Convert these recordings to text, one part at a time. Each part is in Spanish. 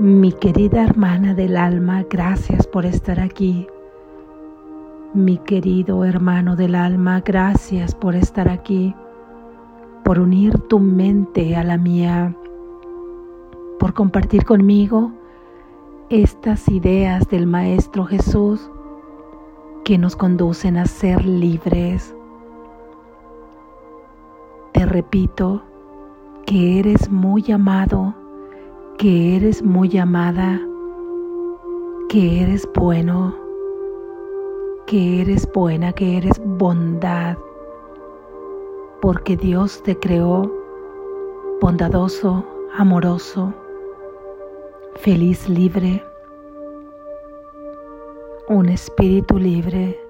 Mi querida hermana del alma, gracias por estar aquí. Mi querido hermano del alma, gracias por estar aquí, por unir tu mente a la mía, por compartir conmigo estas ideas del Maestro Jesús que nos conducen a ser libres. Te repito que eres muy amado, que eres muy amada, que eres bueno que eres buena, que eres bondad, porque Dios te creó bondadoso, amoroso, feliz, libre, un espíritu libre.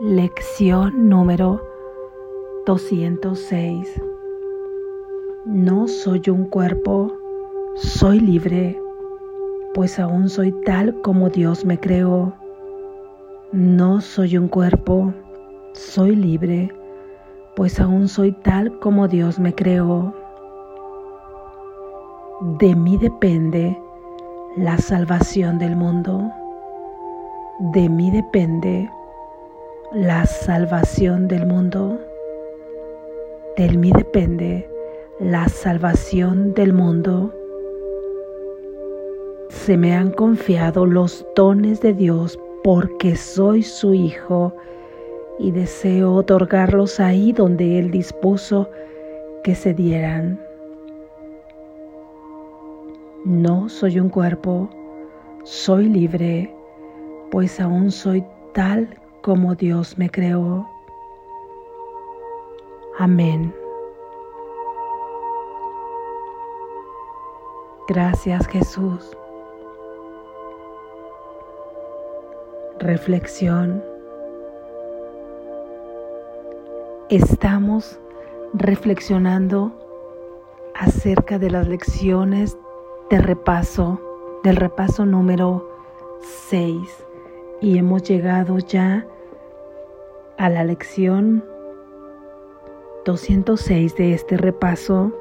Lección número 206. No soy un cuerpo, soy libre, pues aún soy tal como Dios me creó. No soy un cuerpo, soy libre, pues aún soy tal como Dios me creó. De mí depende la salvación del mundo. De mí depende la salvación del mundo. De mí depende la salvación del mundo. Se me han confiado los dones de Dios porque soy su hijo y deseo otorgarlos ahí donde Él dispuso que se dieran. No soy un cuerpo, soy libre, pues aún soy tal como Dios me creó. Amén. Gracias Jesús. reflexión. Estamos reflexionando acerca de las lecciones de repaso, del repaso número 6 y hemos llegado ya a la lección 206 de este repaso.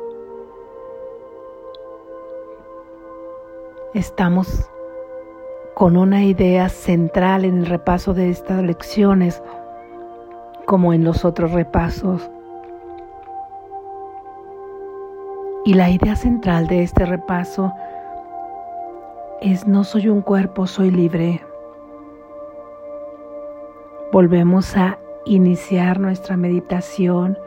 Estamos con una idea central en el repaso de estas lecciones, como en los otros repasos. Y la idea central de este repaso es no soy un cuerpo, soy libre. Volvemos a iniciar nuestra meditación,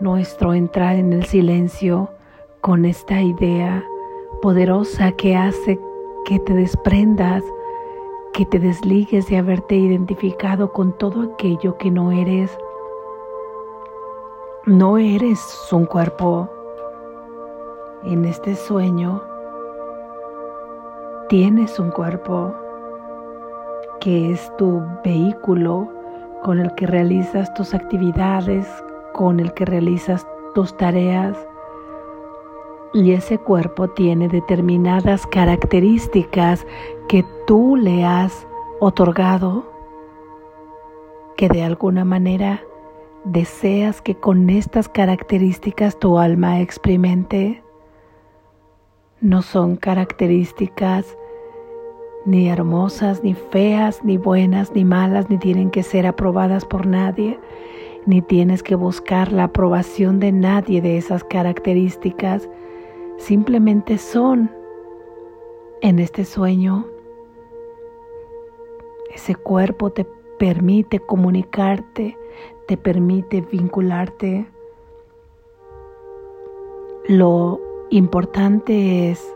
nuestro entrar en el silencio con esta idea poderosa que hace que te desprendas, que te desligues de haberte identificado con todo aquello que no eres. No eres un cuerpo. En este sueño tienes un cuerpo que es tu vehículo con el que realizas tus actividades, con el que realizas tus tareas y ese cuerpo tiene determinadas características que tú le has otorgado, que de alguna manera deseas que con estas características tu alma experimente. No son características ni hermosas, ni feas, ni buenas, ni malas, ni tienen que ser aprobadas por nadie, ni tienes que buscar la aprobación de nadie de esas características simplemente son en este sueño. Ese cuerpo te permite comunicarte, te permite vincularte. Lo importante es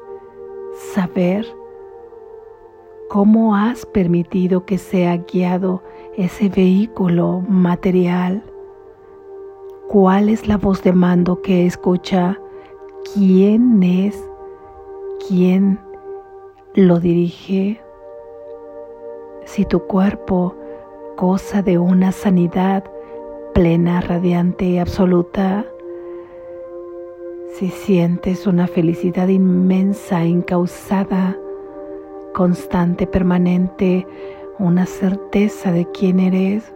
saber cómo has permitido que sea guiado ese vehículo material. ¿Cuál es la voz de mando que escucha? Quién es, quién lo dirige. Si tu cuerpo goza de una sanidad plena, radiante y absoluta, si sientes una felicidad inmensa, incausada, constante, permanente, una certeza de quién eres,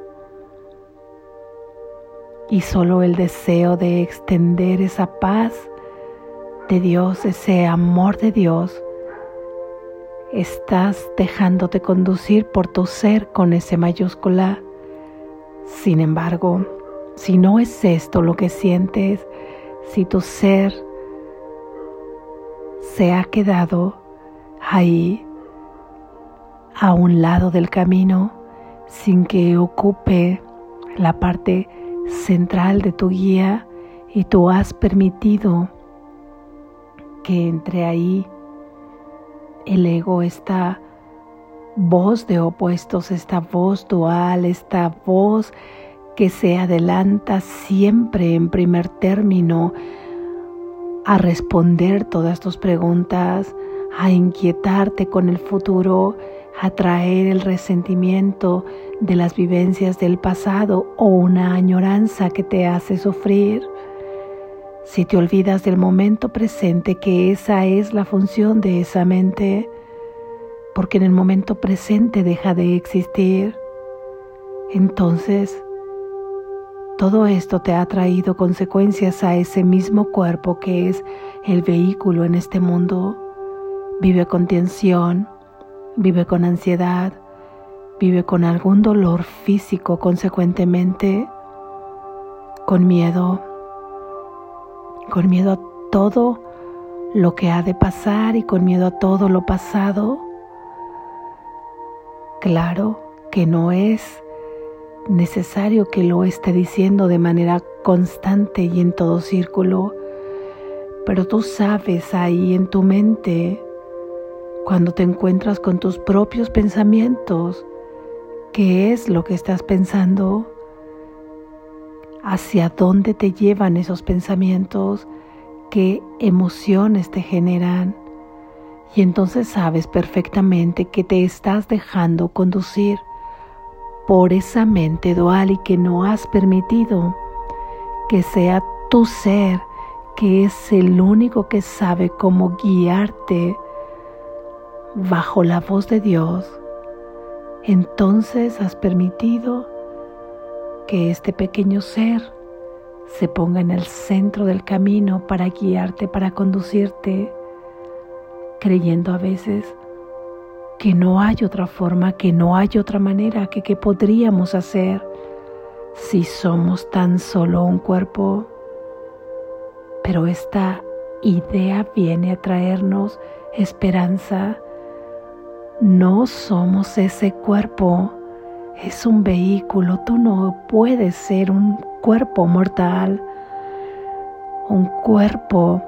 y solo el deseo de extender esa paz de Dios, ese amor de Dios, estás dejándote conducir por tu ser con ese mayúscula. Sin embargo, si no es esto lo que sientes, si tu ser se ha quedado ahí a un lado del camino sin que ocupe la parte central de tu guía y tú has permitido que entre ahí el ego, esta voz de opuestos, esta voz dual, esta voz que se adelanta siempre en primer término a responder todas tus preguntas, a inquietarte con el futuro, a traer el resentimiento de las vivencias del pasado o una añoranza que te hace sufrir. Si te olvidas del momento presente, que esa es la función de esa mente, porque en el momento presente deja de existir, entonces todo esto te ha traído consecuencias a ese mismo cuerpo que es el vehículo en este mundo. Vive con tensión, vive con ansiedad, vive con algún dolor físico consecuentemente, con miedo, con miedo a todo lo que ha de pasar y con miedo a todo lo pasado. Claro que no es necesario que lo esté diciendo de manera constante y en todo círculo, pero tú sabes ahí en tu mente cuando te encuentras con tus propios pensamientos, ¿qué es lo que estás pensando? ¿Hacia dónde te llevan esos pensamientos? ¿Qué emociones te generan? Y entonces sabes perfectamente que te estás dejando conducir por esa mente dual y que no has permitido que sea tu ser que es el único que sabe cómo guiarte bajo la voz de Dios, entonces has permitido que este pequeño ser se ponga en el centro del camino para guiarte, para conducirte, creyendo a veces que no hay otra forma, que no hay otra manera, que podríamos hacer si somos tan solo un cuerpo. Pero esta idea viene a traernos esperanza, no somos ese cuerpo, es un vehículo, tú no puedes ser un cuerpo mortal, un cuerpo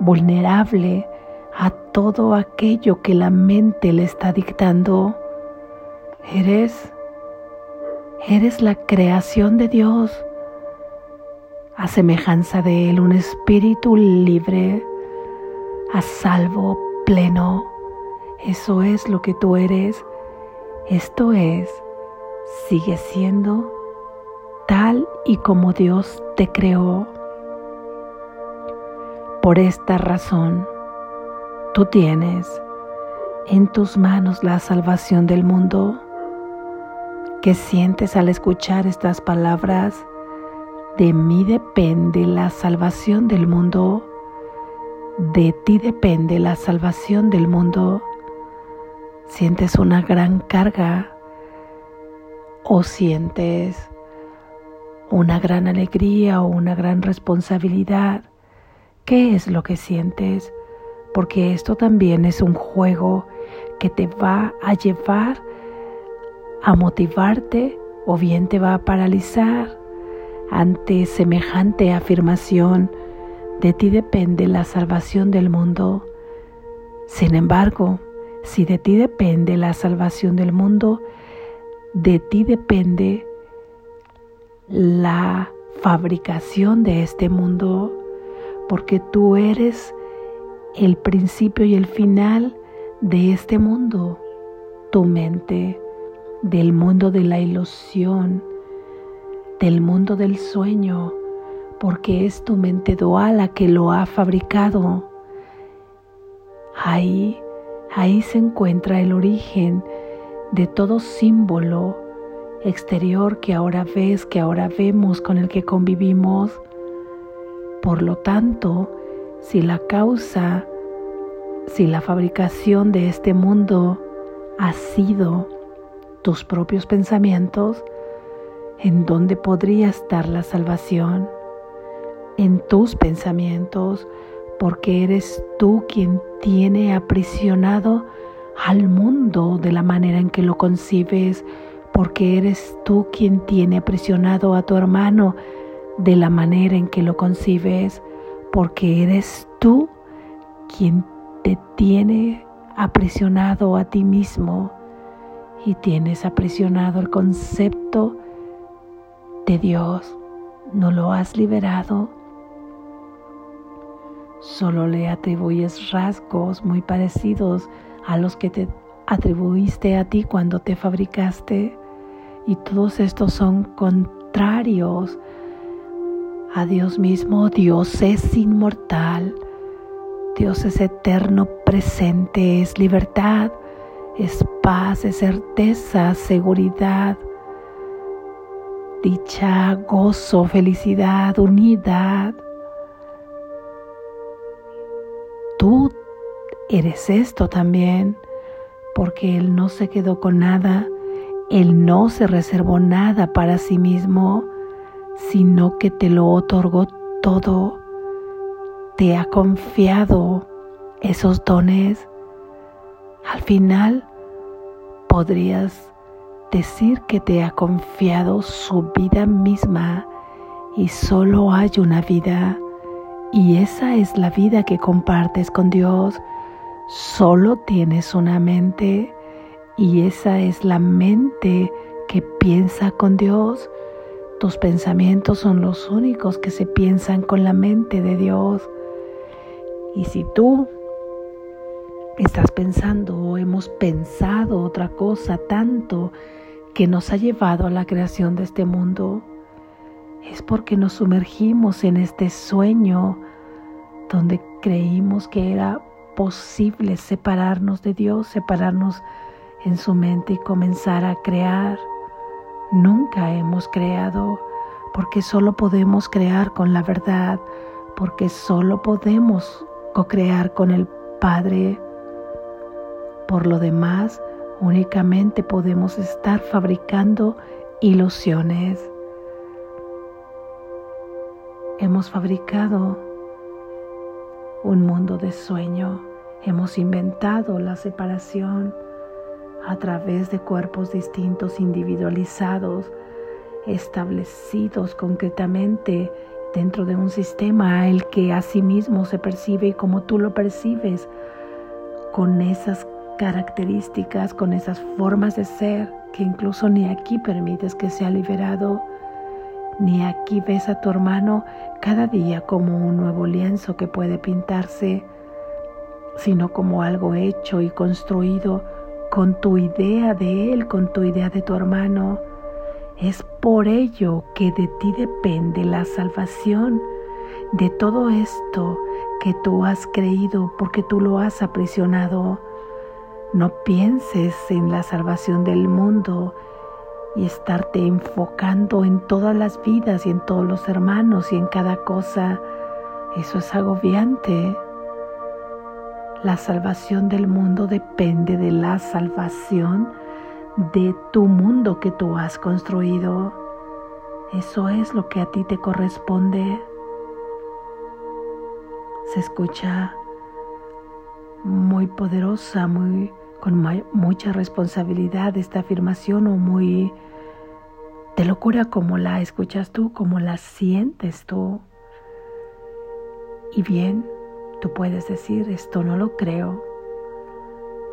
vulnerable a todo aquello que la mente le está dictando. Eres, eres la creación de Dios, a semejanza de Él, un espíritu libre, a salvo, pleno eso es lo que tú eres. Esto es, sigue siendo tal y como Dios te creó. Por esta razón, tú tienes en tus manos la salvación del mundo. ¿Qué sientes al escuchar estas palabras? De mí depende la salvación del mundo. De ti depende la salvación del mundo sientes una gran carga o sientes una gran alegría o una gran responsabilidad. ¿Qué es lo que sientes? Porque esto también es un juego que te va a llevar a motivarte o bien te va a paralizar ante semejante afirmación. De ti depende la salvación del mundo. Sin embargo, si de ti depende la salvación del mundo, de ti depende la fabricación de este mundo, porque tú eres el principio y el final de este mundo, tu mente, del mundo de la ilusión, del mundo del sueño, porque es tu mente dual la que lo ha fabricado. Ahí Ahí se encuentra el origen de todo símbolo exterior que ahora ves, que ahora vemos, con el que convivimos. Por lo tanto, si la causa, si la fabricación de este mundo ha sido tus propios pensamientos, ¿en dónde podría estar la salvación? En tus pensamientos, porque eres tú quien tiene aprisionado al mundo de la manera en que lo concibes, porque eres tú quien tiene aprisionado a tu hermano de la manera en que lo concibes, porque eres tú quien te tiene aprisionado a ti mismo y tienes aprisionado el concepto de Dios. No lo has liberado. Solo le atribuyes rasgos muy parecidos a los que te atribuiste a ti cuando te fabricaste. Y todos estos son contrarios a Dios mismo. Dios es inmortal. Dios es eterno, presente, es libertad es paz, es certeza, seguridad, dicha, gozo, felicidad, unidad. Tú eres esto también, porque Él no se quedó con nada, Él no se reservó nada para sí mismo, sino que te lo otorgó todo, te ha confiado esos dones al final podrías decir que te ha confiado su vida misma y solo hay una vida y esa es la vida que compartes con Dios. Solo tienes una mente y esa es la mente que piensa con Dios. Tus pensamientos son los únicos que se piensan con la mente de Dios. Y si tú estás pensando o hemos pensado otra cosa tanto que nos ha llevado a la creación de este mundo, es porque nos sumergimos en este sueño donde creímos que era posible separarnos de Dios, separarnos en su mente y comenzar a crear. Nunca hemos creado porque solo podemos crear con la verdad, porque solo podemos co-crear con el Padre por lo demás, únicamente podemos estar fabricando ilusiones. Hemos fabricado un mundo de sueño, hemos inventado la separación a través de cuerpos distintos, individualizados, establecidos concretamente dentro de un sistema el que a sí mismo se percibe y como tú lo percibes, con esas características, con esas formas de ser que incluso ni aquí permites que sea liberado, ni aquí ves a tu hermano cada día como un nuevo lienzo que puede pintarse, sino como algo hecho y construido con tu idea de él, con tu idea de tu hermano. Es por ello que de ti depende la salvación de todo esto que tú has creído porque tú lo has aprisionado no pienses en la salvación del mundo y estarte enfocando en todas las vidas y en todos los hermanos y en cada cosa. Eso es agobiante. La salvación del mundo depende de la salvación de tu mundo que tú has construido. Eso es lo que a ti te corresponde. Se escucha muy poderosa, muy con mucha responsabilidad esta afirmación o muy de locura como la escuchas tú, como la sientes tú. Y bien, tú puedes decir esto no lo creo,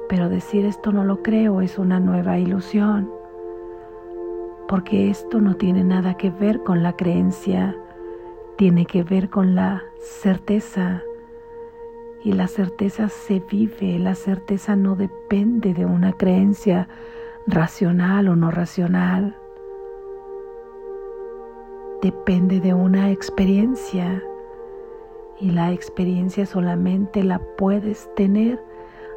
pero decir esto no lo creo es una nueva ilusión, porque esto no tiene nada que ver con la creencia, tiene que ver con la certeza. Y la certeza se vive, la certeza no depende de una creencia racional o no racional, depende de una experiencia y la experiencia solamente la puedes tener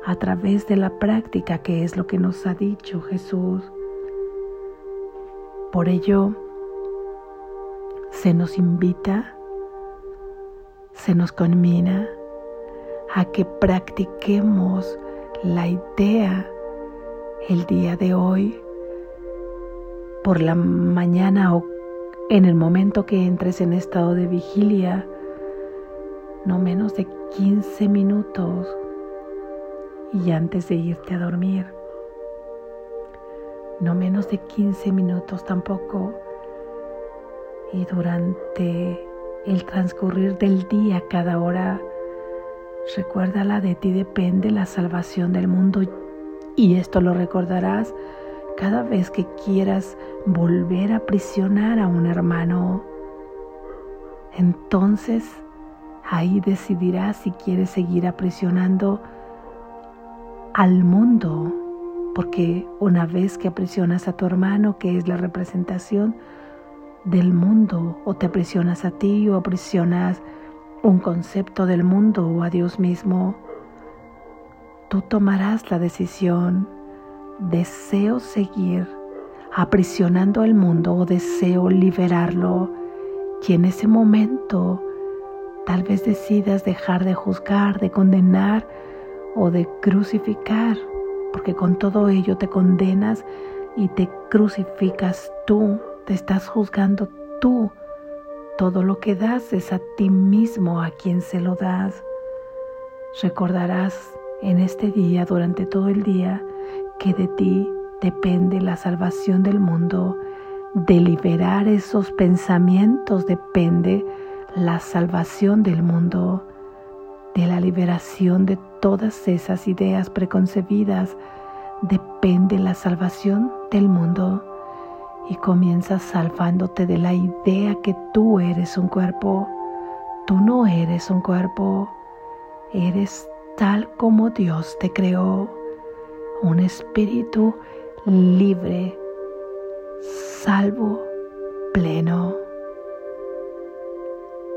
a través de la práctica, que es lo que nos ha dicho Jesús. Por ello, se nos invita, se nos conmina a que practiquemos la idea el día de hoy por la mañana o en el momento que entres en estado de vigilia, no menos de 15 minutos y antes de irte a dormir, no menos de 15 minutos tampoco y durante el transcurrir del día cada hora, recuérdala de ti depende la salvación del mundo y esto lo recordarás cada vez que quieras volver a prisionar a un hermano. Entonces ahí decidirás si quieres seguir aprisionando al mundo, porque una vez que aprisionas a tu hermano, que es la representación del mundo, o te aprisionas a ti o aprisionas un concepto del mundo o a Dios mismo, tú tomarás la decisión, deseo seguir aprisionando al mundo o deseo liberarlo. Y en ese momento tal vez decidas dejar de juzgar, de condenar o de crucificar, porque con todo ello te condenas y te crucificas tú, te estás juzgando tú. Todo lo que das es a ti mismo a quien se lo das. Recordarás en este día, durante todo el día, que de ti depende la salvación del mundo. De liberar esos pensamientos depende la salvación del mundo. De la liberación de todas esas ideas preconcebidas depende la salvación del mundo. Y comienzas salvándote de la idea que tú eres un cuerpo. Tú no eres un cuerpo. Eres tal como Dios te creó, un espíritu libre, salvo, pleno.